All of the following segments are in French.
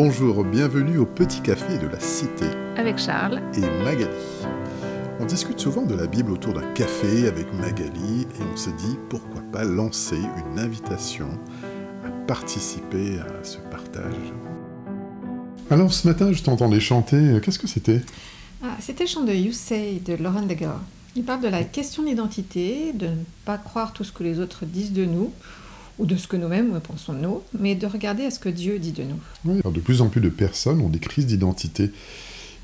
Bonjour, bienvenue au Petit Café de la Cité. Avec Charles. Et Magali. On discute souvent de la Bible autour d'un café avec Magali et on s'est dit pourquoi pas lancer une invitation à participer à ce partage. Alors ce matin, je t'entendais chanter. Qu'est-ce que c'était? Ah, C'était le chant de You Say de Lauren Degger. Il parle de la question d'identité, de ne pas croire tout ce que les autres disent de nous, ou de ce que nous-mêmes pensons de nous, mais de regarder à ce que Dieu dit de nous. Oui, de plus en plus de personnes ont des crises d'identité.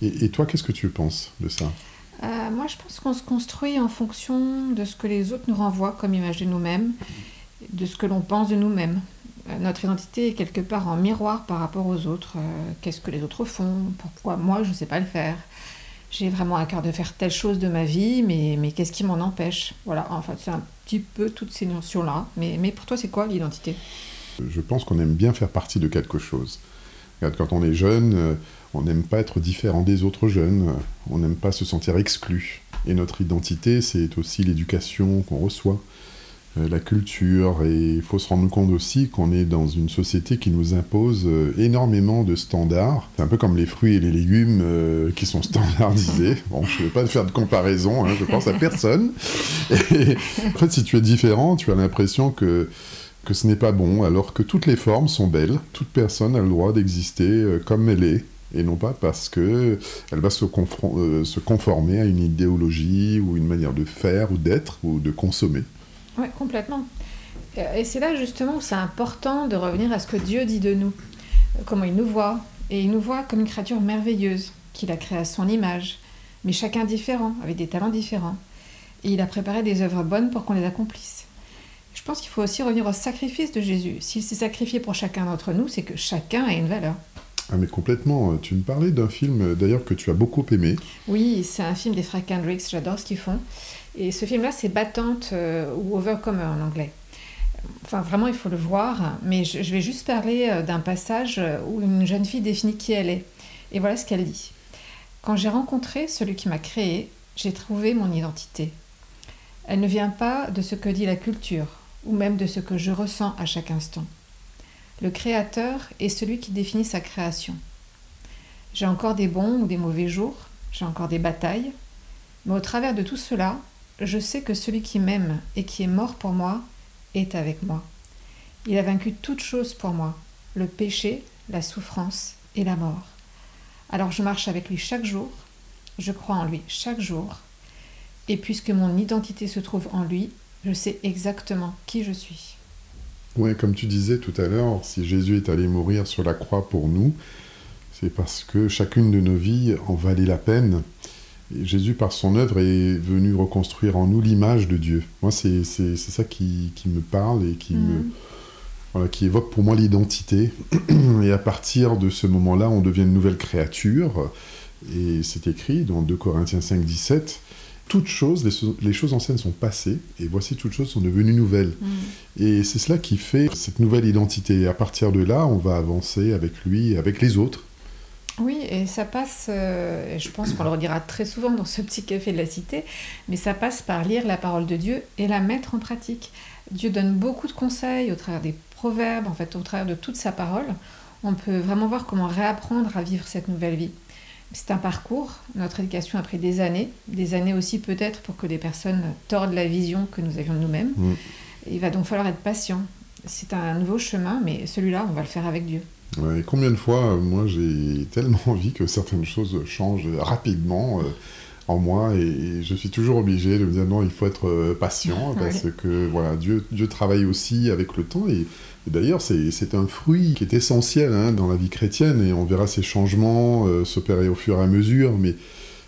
Et, toi, qu'est-ce que tu penses de ça? Euh, Moi, je pense qu'on se construit en fonction de ce que les autres nous renvoient comme image de nous-mêmes, de ce que l'on pense de nous-mêmes. Euh, notre identité est quelque part en miroir par rapport aux autres. Euh, qu'est-ce que les autres font? Pourquoi moi, je ne sais pas le faire? J'ai vraiment un cœur de faire telle chose de ma vie, mais, mais qu'est-ce qui m'en empêche? Voilà, en fait, c'est un petit peu toutes ces notions-là. Mais, mais pour toi, c'est quoi l'identité? Je pense qu'on aime bien faire partie de quelque chose. Quand on est jeune, euh, on n'aime pas être différent des autres jeunes, on n'aime pas se sentir exclu. Et notre identité, c'est aussi l'éducation qu'on reçoit. Euh, la culture, et il faut se rendre compte aussi qu'on est dans une société qui nous impose euh, énormément de standards. C'est un peu comme les fruits et les légumes euh, qui sont standardisés. Bon, je ne vais pas faire de comparaison, hein, je pense à personne. Et, en fait, si tu es différent, tu as l'impression que que ce n'est pas bon, alors que toutes les formes sont belles. Toute personne a le droit d'exister comme elle est, et non pas parce que elle va se, se conformer à une idéologie ou une manière de faire ou d'être ou de consommer. Oui, complètement. Et c'est là justement où c'est important de revenir à ce que Dieu dit de nous, comment il nous voit. Et il nous voit comme une créature merveilleuse, qu'il a créée à son image, mais chacun différent, avec des talents différents. Et il a préparé des œuvres bonnes pour qu'on les accomplisse. Je pense qu'il faut aussi revenir au sacrifice de Jésus. S'il s'est sacrifié pour chacun d'entre nous, c'est que chacun a une valeur. Ah mais complètement. Tu me parlais d'un film d'ailleurs que tu as beaucoup aimé. Oui, c'est un film des frères Kendricks, j'adore ce qu'ils font. Et ce film-là, c'est Battante euh, ou Overcomer en anglais. Enfin, vraiment, il faut le voir. Mais je, vais juste parler euh, d'un passage où une jeune fille définit qui elle est. Et voilà ce qu'elle dit. Quand j'ai rencontré celui qui m'a créé, j'ai trouvé mon identité. Elle ne vient pas de ce que dit la culture, ou même de ce que je ressens à chaque instant. Le créateur est celui qui définit sa création. J'ai encore des bons ou des mauvais jours, j'ai encore des batailles, mais au travers de tout cela, je sais que celui qui m'aime et qui est mort pour moi est avec moi. Il a vaincu toute chose pour moi, le péché, la souffrance et la mort. Alors je marche avec lui chaque jour, je crois en lui chaque jour, et puisque mon identité se trouve en lui, je sais exactement qui je suis. Oui, comme tu disais tout à l'heure, si Jésus est allé mourir sur la croix pour nous, c'est parce que chacune de nos vies en valait la peine Jésus, par son œuvre, est venu reconstruire en nous l'image de Dieu. Moi, c'est ça qui, me parle et qui, me, mhm. qui évoque pour moi l'identité. Et à partir de ce moment-là, on devient une nouvelle créature. Et c'est écrit dans 2 Corinthiens 5, 17 toutes choses, les, choses anciennes sont passées, et voici toutes choses sont devenues nouvelles. Mhm. Et c'est cela qui fait cette nouvelle identité. Et à partir de là, on va avancer avec lui et avec les autres. Oui, et ça passe, euh, je pense qu'on le redira très souvent dans ce petit café de la cité, mais ça passe par lire la parole de Dieu et la mettre en pratique. Dieu donne beaucoup de conseils au travers des proverbes, en fait, au travers de toute sa parole. On peut vraiment voir comment réapprendre à vivre cette nouvelle vie. C'est un parcours, notre éducation a pris des années, des années aussi peut-être pour que les personnes tordent la vision que nous avions de nous-mêmes. Mm. Il va donc falloir être patient. C'est un nouveau chemin, mais celui-là, on va le faire avec Dieu et combien de fois, moi, j'ai tellement envie que certaines choses changent rapidement euh, en moi, et, je suis toujours obligé de me dire non, il faut être euh, patient, parce que voilà, Dieu, Dieu travaille aussi avec le temps, et, d'ailleurs, c'est un fruit qui est essentiel hein, dans la vie chrétienne, et on verra ces changements euh, s'opérer au fur et à mesure, mais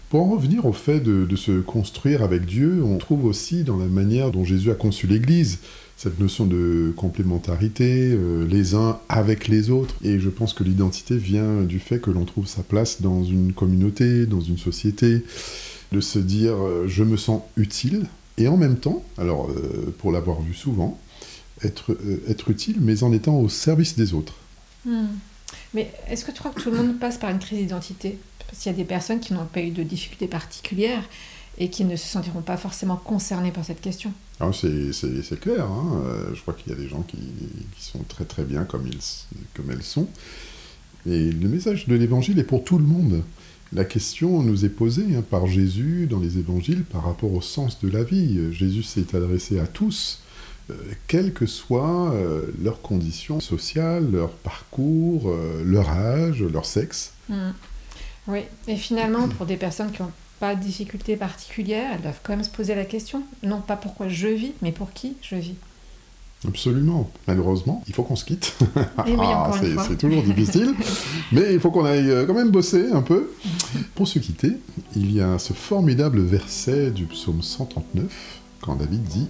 pour en revenir au fait de, de, se construire avec Dieu, on trouve aussi dans la manière dont Jésus a conçu l'Église cette notion de complémentarité, euh, les uns avec les autres. Et je pense que l'identité vient du fait que l'on trouve sa place dans une communauté, dans une société, de se dire euh, je me sens utile, et en même temps, alors euh, pour l'avoir vu souvent, être, être utile, mais en étant au service des autres. Hmm. Mais est-ce que tu crois que tout le monde passe par une crise d'identité? Parce qu'il y a des personnes qui n'ont pas eu de difficultés particulières et qui ne se sentiront pas forcément concernées par cette question. Ah, c'est clair, hein. Euh, je crois qu'il y a des gens qui, qui, sont très très bien comme, ils, comme elles sont. Et le message de l'évangile est pour tout le monde. La question nous est posée hein, par Jésus dans les évangiles par rapport au sens de la vie. Jésus s'est adressé à tous, euh, quelles que soient euh, leurs conditions sociales, leur parcours, euh, leur âge, leur sexe. Mm. Oui, et finalement, pour des personnes qui n'ont pas de difficultés particulières, elles doivent quand même se poser la question, non pas pourquoi je vis, mais pour qui je vis. Absolument. Malheureusement, il faut qu'on se quitte. Oui, Ah, c'est toujours difficile. Mais il faut qu'on aille euh, quand même bosser un peu. Pour se quitter, il y a ce formidable verset du psaume 139, quand David dit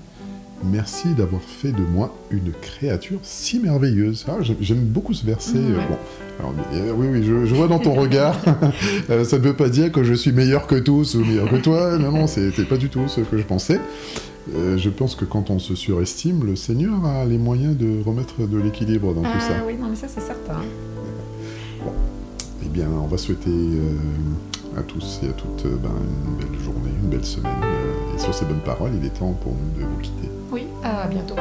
Merci d'avoir fait de moi une créature si merveilleuse. Ah, j'aime- beaucoup ce verset. Euh, ouais. bon. Alors, euh, oui, oui, je, je vois dans ton regard. Euh, ça ne veut pas dire que je suis meilleur que tous ou meilleur que toi. Non, non, c'était pas du tout ce que je pensais. Euh, je pense que quand on se surestime, le Seigneur a les moyens de remettre de l'équilibre dans tout Ah ça. oui, non, mais ça c'est certain. Eh bien, on va souhaiter euh, à tous et à toutes euh, ben, une belle journée, une belle semaine. et sur ces bonnes paroles, il est temps pour nous de vous quitter. Oui, à bientôt.